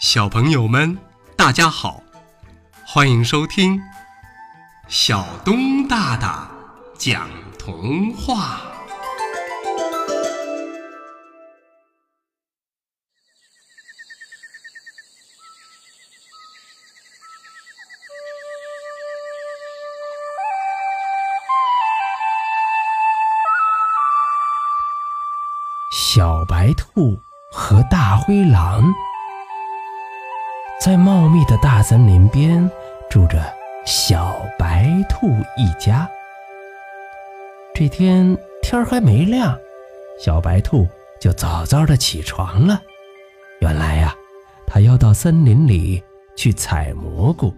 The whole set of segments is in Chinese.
小朋友们，大家好，欢迎收听小东大大讲童话。小白兔和大灰狼在茂密的大森林边住着小白兔一家。这天天还没亮，小白兔就早早的起床了。原来呀，它要到森林里去采蘑菇。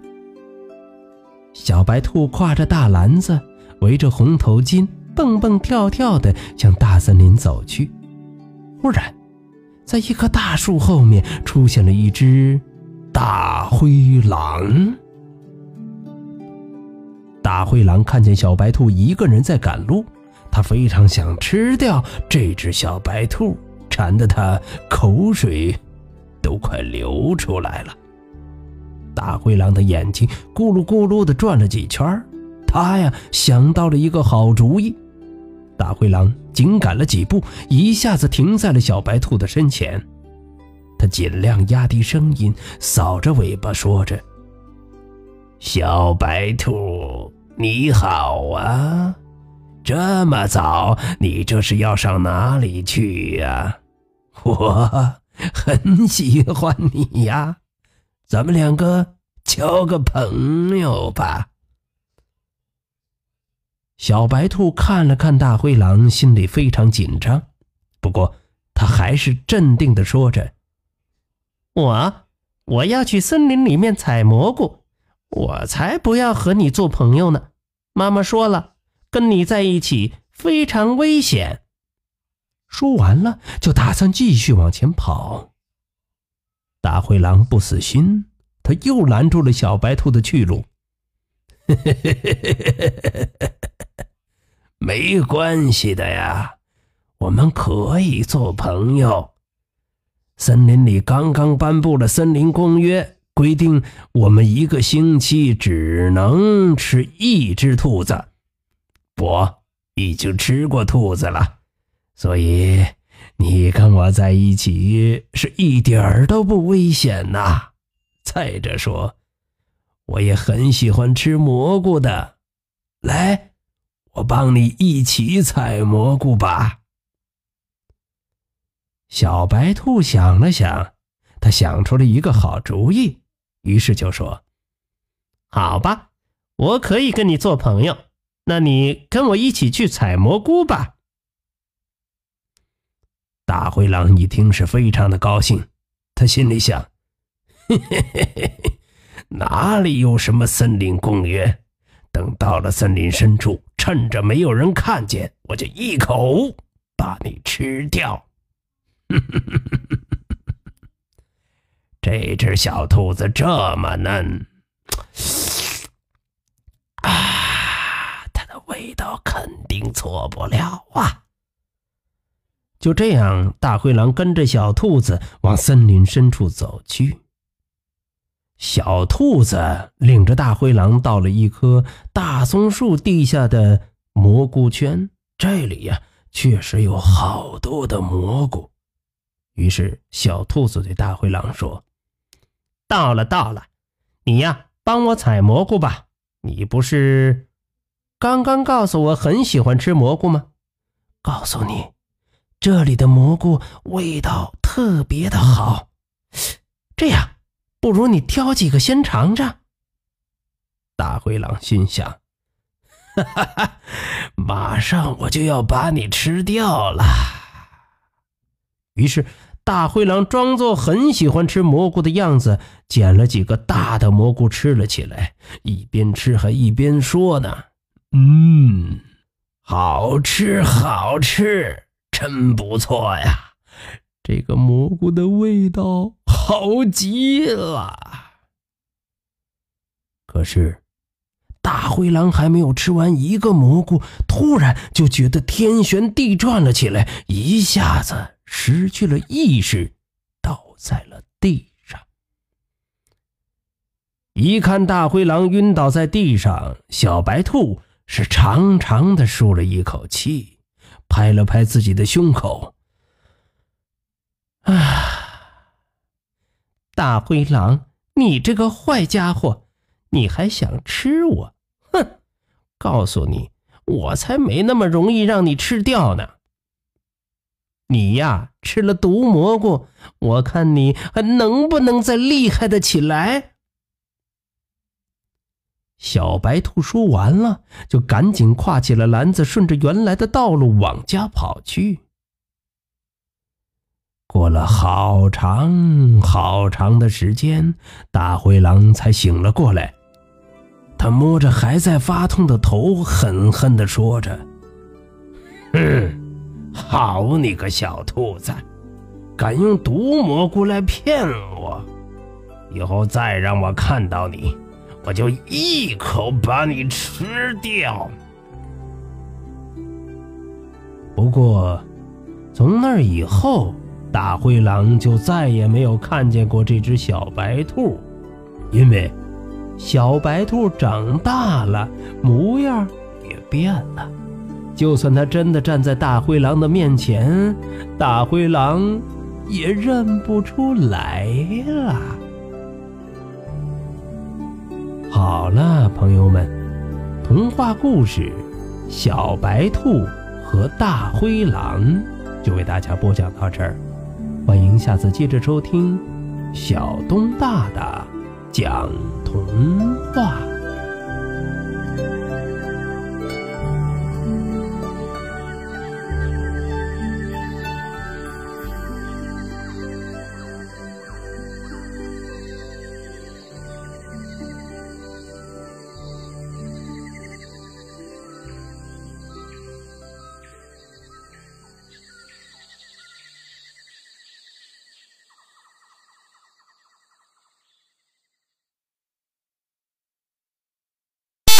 小白兔挎着大篮子，围着红头巾，蹦蹦跳跳的向大森林走去。忽然，在一棵大树后面出现了一只大灰狼。大灰狼看见小白兔一个人在赶路，它非常想吃掉这只小白兔，馋得它口水都快流出来了。大灰狼的眼睛咕噜咕噜的转了几圈，他呀想到了一个好主意。大灰狼紧赶了几步，一下子停在了小白兔的身前。他尽量压低声音，扫着尾巴说着：“小白兔，你好啊！这么早，你这是要上哪里去呀？我很喜欢你呀，咱们两个交个朋友吧。”小白兔看了看大灰狼，心里非常紧张，不过他还是镇定的说着：“我我要去森林里面采蘑菇，我才不要和你做朋友呢。妈妈说了，跟你在一起非常危险。”说完了，就打算继续往前跑。大灰狼不死心，他又拦住了小白兔的去路。没关系的呀，我们可以做朋友。森林里刚刚颁布了森林公约，规定我们一个星期只能吃一只兔子。我已经吃过兔子了，所以你跟我在一起是一点儿都不危险呐。再者说，我也很喜欢吃蘑菇的。来。我帮你一起采蘑菇吧。小白兔想了想，他想出了一个好主意，于是就说：“好吧，我可以跟你做朋友。那你跟我一起去采蘑菇吧。”大灰狼一听是非常的高兴，他心里想：“嘿嘿嘿嘿，哪里有什么森林公约？等到了森林深处。”趁着没有人看见，我就一口把你吃掉。这只小兔子这么嫩，啊，它的味道肯定错不了啊！就这样，大灰狼跟着小兔子往森林深处走去。小兔子领着大灰狼到了一棵大松树地下的蘑菇圈，这里呀确实有好多的蘑菇。于是小兔子对大灰狼说：“到了，到了，你呀帮我采蘑菇吧。你不是刚刚告诉我很喜欢吃蘑菇吗？告诉你，这里的蘑菇味道特别的好。这样。”不如你挑几个先尝尝。大灰狼心想：“哈哈哈，马上我就要把你吃掉了。”于是，大灰狼装作很喜欢吃蘑菇的样子，捡了几个大的蘑菇吃了起来，一边吃还一边说呢：“嗯，好吃，好吃，真不错呀。”这个蘑菇的味道好极了。可是，大灰狼还没有吃完一个蘑菇，突然就觉得天旋地转了起来，一下子失去了意识，倒在了地上。一看大灰狼晕倒在地上，小白兔是长长的舒了一口气，拍了拍自己的胸口。啊，大灰狼，你这个坏家伙，你还想吃我？哼！告诉你，我才没那么容易让你吃掉呢。你呀，吃了毒蘑菇，我看你还能不能再厉害的起来。小白兔说完了，就赶紧挎起了篮子，顺着原来的道路往家跑去。过了好长好长的时间，大灰狼才醒了过来。他摸着还在发痛的头，狠狠地说着：“哼！”好你个小兔子，敢用毒蘑菇来骗我！以后再让我看到你，我就一口把你吃掉。不过，从那以后，大灰狼就再也没有看见过这只小白兔，因为小白兔长大了，模样也变了。就算他真的站在大灰狼的面前，大灰狼也认不出来了。好了，朋友们，童话故事《小白兔和大灰狼》就为大家播讲到这儿，欢迎下次接着收听小东大大讲童话。